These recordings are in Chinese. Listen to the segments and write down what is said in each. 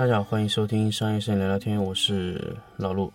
大家好，欢迎收听商业摄影聊聊天，我是老陆。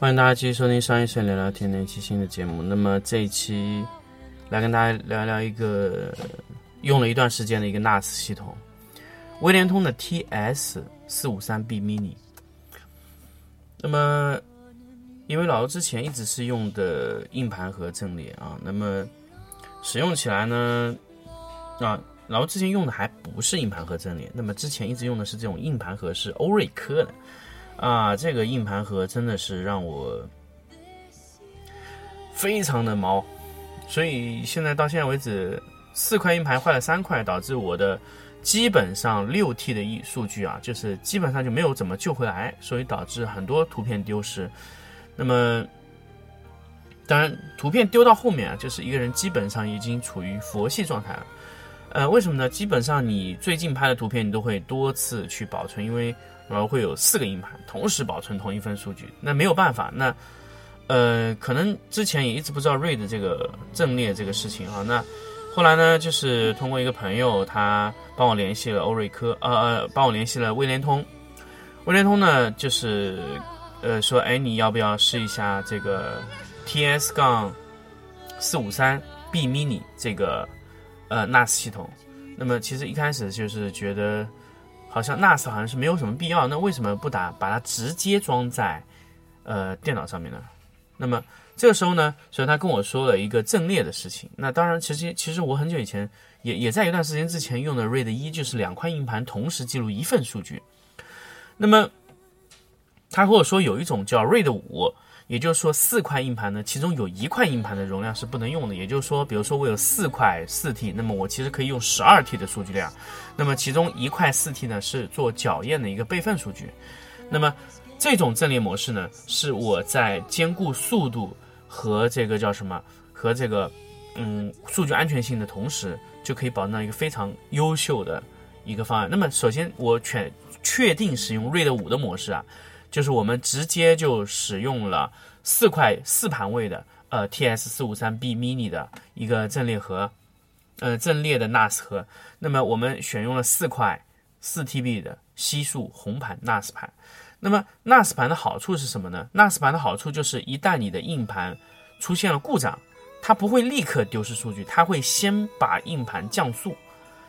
欢迎大家继续收听商业摄影聊聊天的一期新的节目。那么这一期来跟大家聊聊一个用了一段时间的一个 NAS 系统，微联通的 TS 四五三 B Mini。那么因为老刘之前一直是用的硬盘和阵列啊，那么使用起来呢，啊，老刘之前用的还不是硬盘盒阵列，那么之前一直用的是这种硬盘盒，是欧瑞科的。啊，这个硬盘盒真的是让我非常的毛，所以现在到现在为止，四块硬盘坏了三块，导致我的基本上六 T 的一数据啊，就是基本上就没有怎么救回来，所以导致很多图片丢失。那么，当然图片丢到后面啊，就是一个人基本上已经处于佛系状态了。呃，为什么呢？基本上你最近拍的图片，你都会多次去保存，因为然后会有四个硬盘同时保存同一份数据，那没有办法。那呃，可能之前也一直不知道 RAID 这个阵列这个事情啊。那后来呢，就是通过一个朋友，他帮我联系了欧瑞科，呃呃，帮我联系了微联通。微联通呢，就是呃说，哎，你要不要试一下这个 TS 杠四五三 B Mini 这个呃 NAS 系统？那么其实一开始就是觉得。好像 NAS 好像是没有什么必要，那为什么不打把它直接装在呃电脑上面呢？那么这个时候呢，所以他跟我说了一个阵列的事情。那当然，其实其实我很久以前也也在一段时间之前用的 RAID 一，就是两块硬盘同时记录一份数据。那么他和我说有一种叫 RAID 五。也就是说，四块硬盘呢，其中有一块硬盘的容量是不能用的。也就是说，比如说我有四块四 T，那么我其实可以用十二 T 的数据量。那么其中一块四 T 呢是做校验的一个备份数据。那么这种阵列模式呢，是我在兼顾速度和这个叫什么和这个嗯数据安全性的同时，就可以保证到一个非常优秀的一个方案。那么首先我确确定使用 RAID 五的模式啊。就是我们直接就使用了四块四盘位的呃 TS 四五三 B Mini 的一个阵列盒，呃阵列的 NAS 盒。那么我们选用了四块四 TB 的西数红盘 NAS 盘。那么 NAS 盘的好处是什么呢？NAS 盘的好处就是一旦你的硬盘出现了故障，它不会立刻丢失数据，它会先把硬盘降速。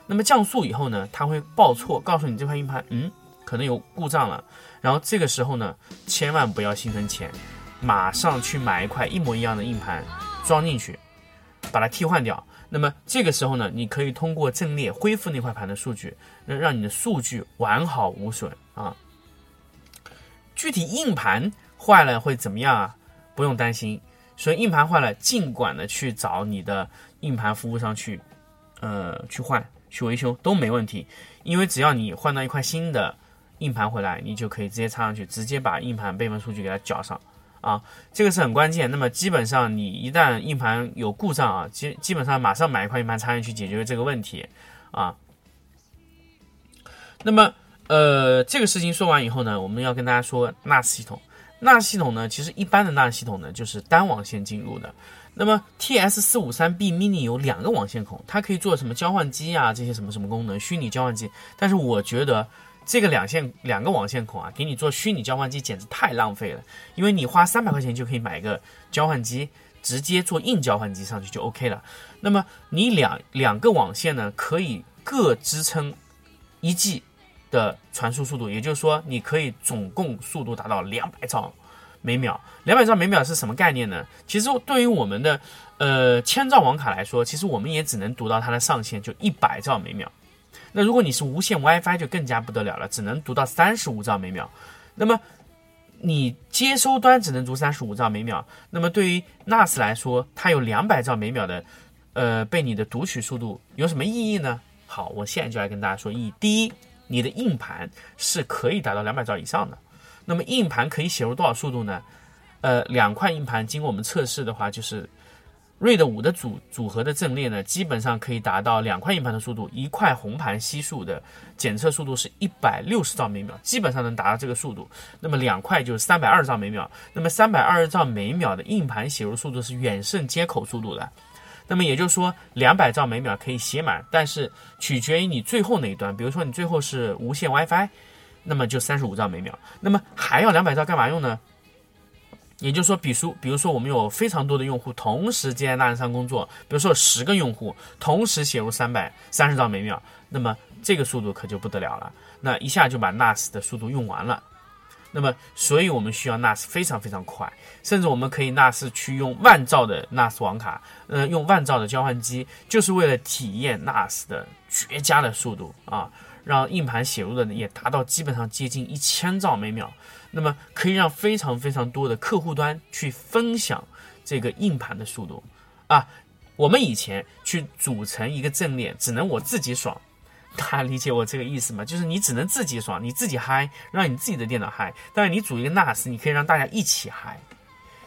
那么降速以后呢，它会报错，告诉你这块硬盘嗯可能有故障了。然后这个时候呢，千万不要心疼钱，马上去买一块一模一样的硬盘装进去，把它替换掉。那么这个时候呢，你可以通过阵列恢复那块盘的数据，让让你的数据完好无损啊。具体硬盘坏了会怎么样啊？不用担心。所以硬盘坏了，尽管的去找你的硬盘服务商去，呃，去换去维修都没问题，因为只要你换到一块新的。硬盘回来，你就可以直接插上去，直接把硬盘备份数据给它缴上，啊，这个是很关键。那么基本上你一旦硬盘有故障啊，基基本上马上买一块硬盘插进去解决这个问题，啊。那么呃，这个事情说完以后呢，我们要跟大家说 NAS 系统。NAS 系统呢，其实一般的 NAS 系统呢就是单网线进入的。那么 TS 四五三 B Mini 有两个网线孔，它可以做什么交换机啊，这些什么什么功能，虚拟交换机。但是我觉得。这个两线两个网线孔啊，给你做虚拟交换机简直太浪费了，因为你花三百块钱就可以买一个交换机，直接做硬交换机上去就 OK 了。那么你两两个网线呢，可以各支撑一 G 的传输速度，也就是说，你可以总共速度达到两百兆每秒。两百兆每秒是什么概念呢？其实对于我们的呃千兆网卡来说，其实我们也只能读到它的上限，就一百兆每秒。那如果你是无线 WiFi 就更加不得了了，只能读到三十五兆每秒。那么你接收端只能读三十五兆每秒，那么对于 NAS 来说，它有两百兆每秒的，呃，被你的读取速度有什么意义呢？好，我现在就来跟大家说意义。第一，你的硬盘是可以达到两百兆以上的，那么硬盘可以写入多少速度呢？呃，两块硬盘经过我们测试的话，就是。RAID 五的组组合的阵列呢，基本上可以达到两块硬盘的速度，一块红盘悉数的检测速度是一百六十兆每秒，基本上能达到这个速度。那么两块就是三百二十兆每秒，那么三百二十兆每秒的硬盘写入速度是远胜接口速度的。那么也就是说，两百兆每秒可以写满，但是取决于你最后那一端，比如说你最后是无线 WiFi，那么就三十五兆每秒。那么还要两百兆干嘛用呢？也就是说，比如，比如说，我们有非常多的用户同时接在 NAS 上工作，比如说十个用户同时写入三百三十兆每秒，那么这个速度可就不得了了，那一下就把 NAS 的速度用完了。那么，所以我们需要 NAS 非常非常快，甚至我们可以 NAS 去用万兆的 NAS 网卡，呃，用万兆的交换机，就是为了体验 NAS 的绝佳的速度啊，让硬盘写入的也达到基本上接近一千兆每秒。那么可以让非常非常多的客户端去分享这个硬盘的速度啊！我们以前去组成一个阵列，只能我自己爽，大家理解我这个意思吗？就是你只能自己爽，你自己嗨，让你自己的电脑嗨。但是你组一个 NAS，你可以让大家一起嗨。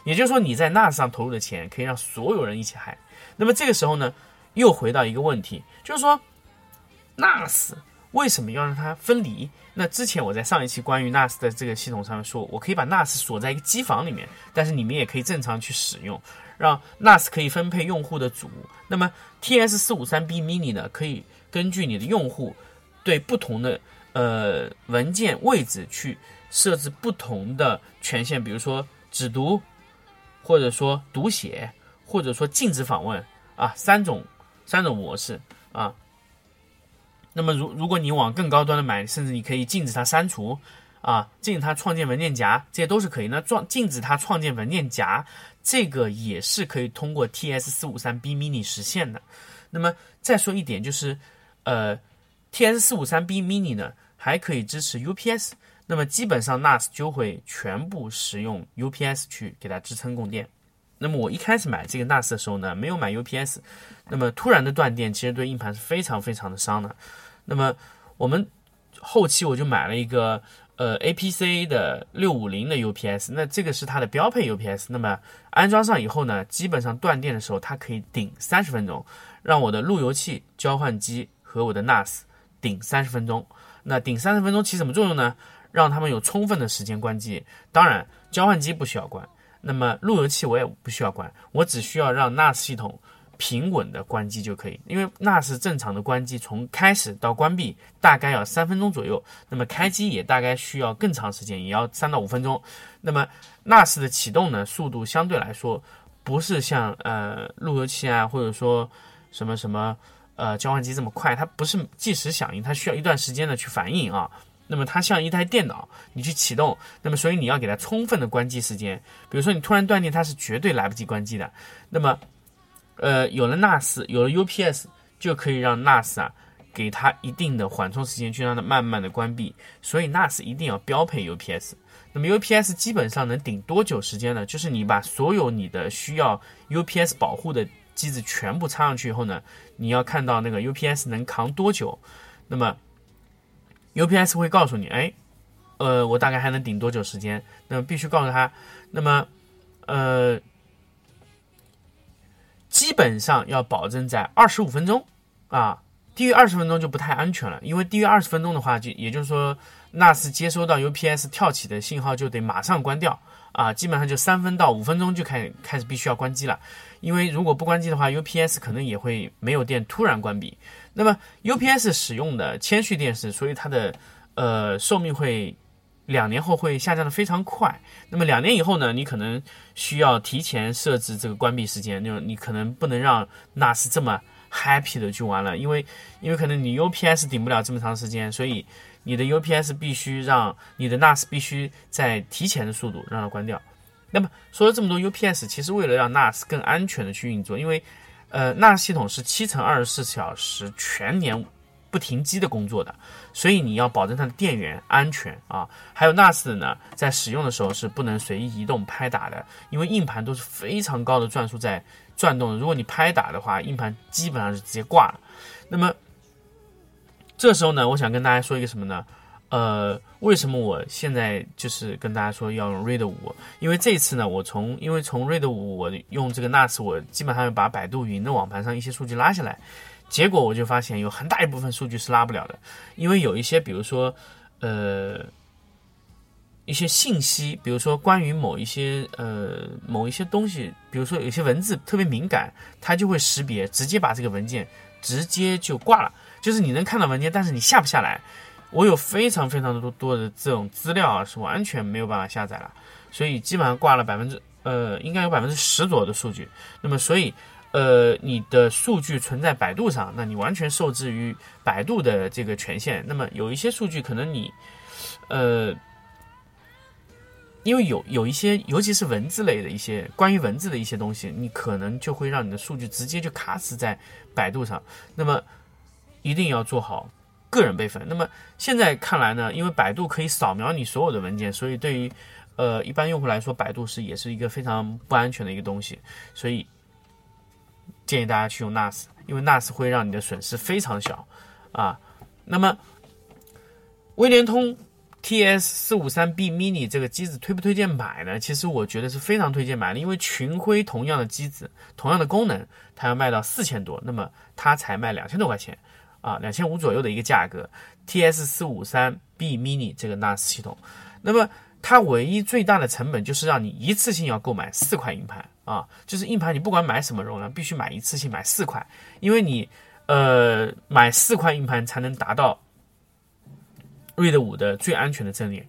也就是说，你在 NAS 上投入的钱可以让所有人一起嗨。那么这个时候呢，又回到一个问题，就是说 NAS 为什么要让它分离？那之前我在上一期关于 NAS 的这个系统上面说，我可以把 NAS 锁在一个机房里面，但是你们也可以正常去使用，让 NAS 可以分配用户的组。那么 TS 四五三 B Mini 呢，可以根据你的用户对不同的呃文件位置去设置不同的权限，比如说只读，或者说读写，或者说禁止访问啊，三种三种模式啊。那么，如如果你往更高端的买，甚至你可以禁止它删除，啊，禁止它创建文件夹，这些都是可以。那创禁止它创建文件夹，这个也是可以通过 TS 四五三 B Mini 实现的。那么再说一点，就是呃，TS 四五三 B Mini 呢还可以支持 UPS，那么基本上 NAS 就会全部使用 UPS 去给它支撑供电。那么我一开始买这个 NAS 的时候呢，没有买 UPS，那么突然的断电，其实对硬盘是非常非常的伤的。那么我们后期我就买了一个呃 APC 的六五零的 UPS，那这个是它的标配 UPS。那么安装上以后呢，基本上断电的时候它可以顶三十分钟，让我的路由器、交换机和我的 NAS 顶三十分钟。那顶三十分钟起什么作用呢？让他们有充分的时间关机。当然，交换机不需要关，那么路由器我也不需要关，我只需要让 NAS 系统。平稳的关机就可以，因为 NAS 正常的关机从开始到关闭大概要三分钟左右，那么开机也大概需要更长时间，也要三到五分钟。那么 NAS 的启动呢，速度相对来说不是像呃路由器啊，或者说什么什么呃交换机这么快，它不是即时响应，它需要一段时间的去反应啊。那么它像一台电脑，你去启动，那么所以你要给它充分的关机时间。比如说你突然断电，它是绝对来不及关机的。那么呃，有了 NAS，有了 UPS，就可以让 NAS 啊，给它一定的缓冲时间，去让它慢慢的关闭。所以 NAS 一定要标配 UPS。那么 UPS 基本上能顶多久时间呢？就是你把所有你的需要 UPS 保护的机子全部插上去以后呢，你要看到那个 UPS 能扛多久。那么 UPS 会告诉你，哎，呃，我大概还能顶多久时间？那么必须告诉他，那么，呃。基本上要保证在二十五分钟，啊，低于二十分钟就不太安全了，因为低于二十分钟的话，就也就是说，NAS 接收到 UPS 跳起的信号就得马上关掉，啊，基本上就三分到五分钟就开开始必须要关机了，因为如果不关机的话，UPS 可能也会没有电突然关闭。那么 UPS 使用的铅蓄电池，所以它的呃寿命会。两年后会下降的非常快，那么两年以后呢？你可能需要提前设置这个关闭时间，那种你可能不能让 NAS 这么 happy 的去玩了，因为因为可能你 UPS 顶不了这么长时间，所以你的 UPS 必须让你的 NAS 必须在提前的速度让它关掉。那么说了这么多 UPS，其实为了让 NAS 更安全的去运作，因为呃 NAS 系统是七乘二十四小时全年。不停机的工作的，所以你要保证它的电源安全啊。还有 NAS 呢，在使用的时候是不能随意移动拍打的，因为硬盘都是非常高的转速在转动，如果你拍打的话，硬盘基本上是直接挂了。那么这时候呢，我想跟大家说一个什么呢？呃，为什么我现在就是跟大家说要用 RAID 五？因为这次呢，我从因为从 RAID 五我用这个 NAS，我基本上把百度云的网盘上一些数据拉下来，结果我就发现有很大一部分数据是拉不了的，因为有一些，比如说呃一些信息，比如说关于某一些呃某一些东西，比如说有些文字特别敏感，它就会识别，直接把这个文件直接就挂了，就是你能看到文件，但是你下不下来。我有非常非常多多的这种资料啊，是完全没有办法下载了，所以基本上挂了百分之呃，应该有百分之十左右的数据。那么，所以呃，你的数据存在百度上，那你完全受制于百度的这个权限。那么，有一些数据可能你呃，因为有有一些，尤其是文字类的一些关于文字的一些东西，你可能就会让你的数据直接就卡死在百度上。那么，一定要做好。个人备份。那么现在看来呢，因为百度可以扫描你所有的文件，所以对于呃一般用户来说，百度是也是一个非常不安全的一个东西。所以建议大家去用 NAS，因为 NAS 会让你的损失非常小啊。那么威联通 TS 四五三 B Mini 这个机子推不推荐买呢？其实我觉得是非常推荐买的，因为群晖同样的机子，同样的功能，它要卖到四千多，那么它才卖两千多块钱。啊，两千五左右的一个价格，T S 四五三 B Mini 这个 NAS 系统，那么它唯一最大的成本就是让你一次性要购买四块硬盘啊，就是硬盘你不管买什么容量，必须买一次性买四块，因为你呃买四块硬盘才能达到 RAID 五的最安全的阵列。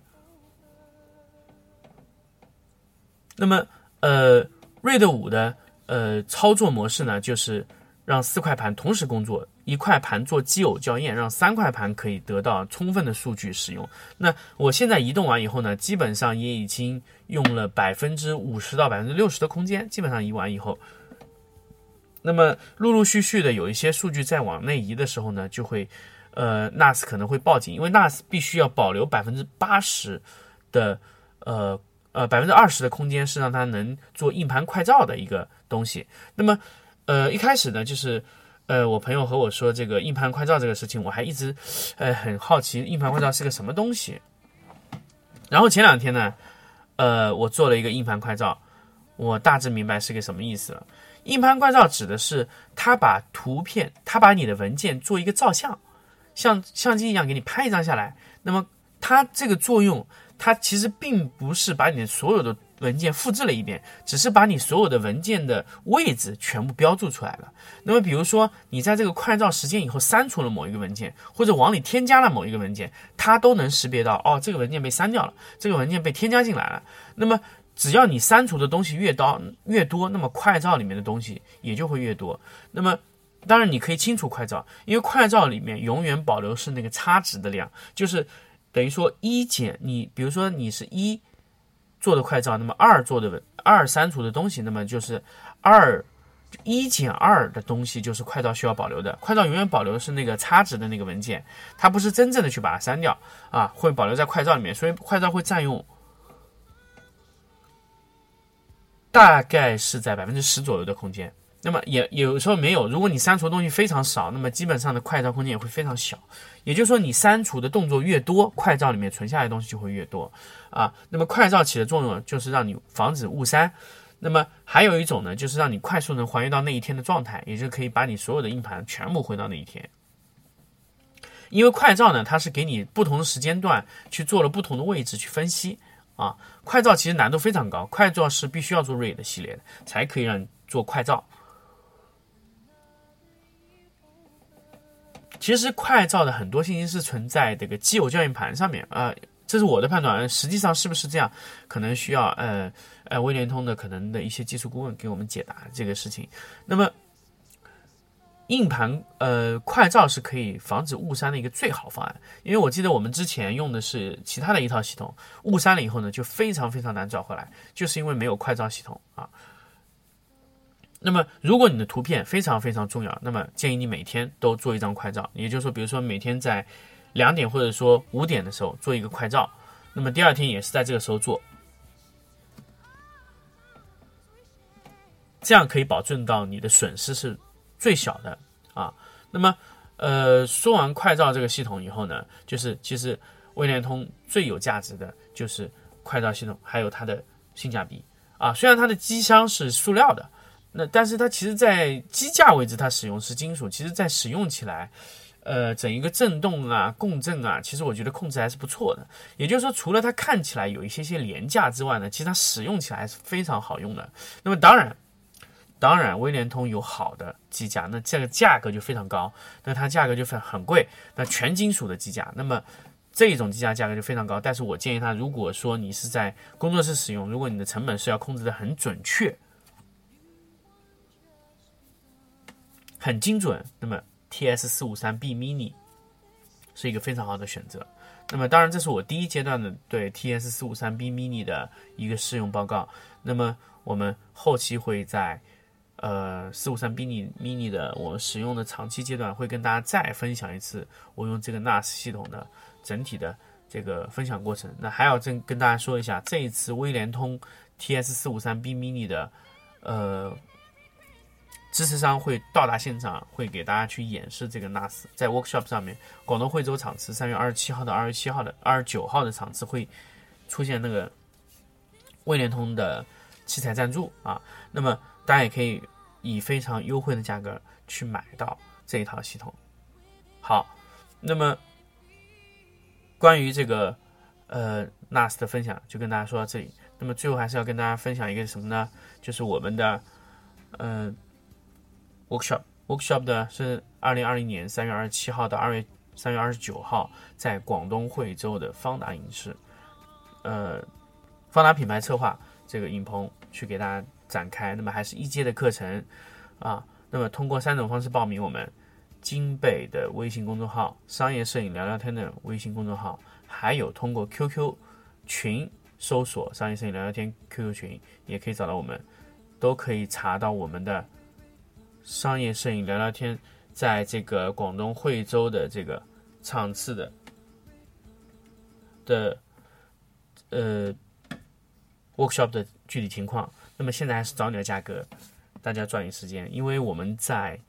那么呃 RAID 五的呃操作模式呢，就是让四块盘同时工作。一块盘做基偶校验，让三块盘可以得到充分的数据使用。那我现在移动完以后呢，基本上也已经用了百分之五十到百分之六十的空间，基本上移完以后，那么陆陆续续的有一些数据在往内移的时候呢，就会，呃，NAS 可能会报警，因为 NAS 必须要保留百分之八十的，呃呃百分之二十的空间是让它能做硬盘快照的一个东西。那么，呃，一开始呢就是。呃，我朋友和我说这个硬盘快照这个事情，我还一直，呃，很好奇硬盘快照是个什么东西。然后前两天呢，呃，我做了一个硬盘快照，我大致明白是个什么意思了。硬盘快照指的是它把图片，它把你的文件做一个照相，像相机一样给你拍一张下来。那么它这个作用，它其实并不是把你所有的。文件复制了一遍，只是把你所有的文件的位置全部标注出来了。那么，比如说你在这个快照时间以后删除了某一个文件，或者往里添加了某一个文件，它都能识别到哦，这个文件被删掉了，这个文件被添加进来了。那么，只要你删除的东西越多越多，那么快照里面的东西也就会越多。那么，当然你可以清除快照，因为快照里面永远保留是那个差值的量，就是等于说一减你，比如说你是一。做的快照，那么二做的二删除的东西，那么就是二一减二的东西就是快照需要保留的。快照永远保留的是那个差值的那个文件，它不是真正的去把它删掉啊，会保留在快照里面，所以快照会占用大概是在百分之十左右的空间。那么也有时候没有，如果你删除的东西非常少，那么基本上的快照空间也会非常小。也就是说，你删除的动作越多，快照里面存下来的东西就会越多啊。那么快照起的作用就是让你防止误删。那么还有一种呢，就是让你快速能还原到那一天的状态，也就可以把你所有的硬盘全部回到那一天。因为快照呢，它是给你不同的时间段去做了不同的位置去分析啊。快照其实难度非常高，快照是必须要做 RAID 系列的，才可以让你做快照。其实快照的很多信息是存在这个基友校验盘上面啊，这是我的判断。实际上是不是这样，可能需要呃呃微联通的可能的一些技术顾问给我们解答这个事情。那么硬盘呃快照是可以防止误删的一个最好方案，因为我记得我们之前用的是其他的一套系统，误删了以后呢就非常非常难找回来，就是因为没有快照系统啊。那么，如果你的图片非常非常重要，那么建议你每天都做一张快照。也就是说，比如说每天在两点或者说五点的时候做一个快照，那么第二天也是在这个时候做，这样可以保证到你的损失是最小的啊。那么，呃，说完快照这个系统以后呢，就是其实微联通最有价值的就是快照系统，还有它的性价比啊。虽然它的机箱是塑料的。那但是它其实，在机架位置它使用是金属，其实在使用起来，呃，整一个震动啊、共振啊，其实我觉得控制还是不错的。也就是说，除了它看起来有一些些廉价之外呢，其实它使用起来还是非常好用的。那么当然，当然，威联通有好的机架，那这个价格就非常高，那它价格就很很贵。那全金属的机架，那么这种机架价格就非常高。但是我建议它，如果说你是在工作室使用，如果你的成本是要控制的很准确。很精准，那么 T S 四五三 B mini 是一个非常好的选择。那么当然，这是我第一阶段的对 T S 四五三 B mini 的一个试用报告。那么我们后期会在呃四五三 B mini mini 的我们使用的长期阶段，会跟大家再分享一次我用这个 NAS 系统的整体的这个分享过程。那还要跟跟大家说一下，这一次微联通 T S 四五三 B mini 的呃。支持商会到达现场，会给大家去演示这个 NAS。在 workshop 上面，广东惠州场次三月二十七号到二十七号的二十九号的场次会出现那个未联通的器材赞助啊。那么大家也可以以非常优惠的价格去买到这一套系统。好，那么关于这个呃 NAS 的分享就跟大家说到这里。那么最后还是要跟大家分享一个什么呢？就是我们的嗯。Workshop workshop 的是二零二零年三月二十七号到二月三月二十九号，在广东惠州的方达影视，呃，方达品牌策划这个影棚去给大家展开。那么还是一阶的课程啊。那么通过三种方式报名：我们金贝的微信公众号、商业摄影聊聊天的微信公众号，还有通过 QQ 群搜索“商业摄影聊聊天 ”QQ 群，也可以找到我们，都可以查到我们的。商业摄影聊聊天，在这个广东惠州的这个场次的的呃 workshop 的具体情况。那么现在还是早鸟价格，大家抓紧时间，因为我们在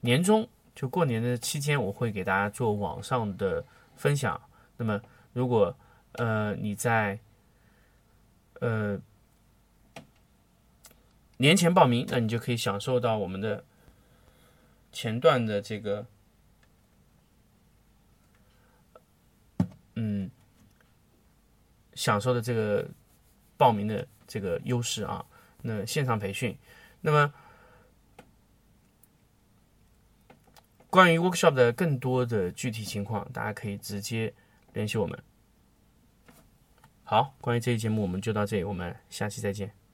年终就过年的期间，我会给大家做网上的分享。那么如果呃你在呃。年前报名，那你就可以享受到我们的前段的这个，嗯，享受的这个报名的这个优势啊。那线上培训，那么关于 workshop 的更多的具体情况，大家可以直接联系我们。好，关于这期节目我们就到这里，我们下期再见。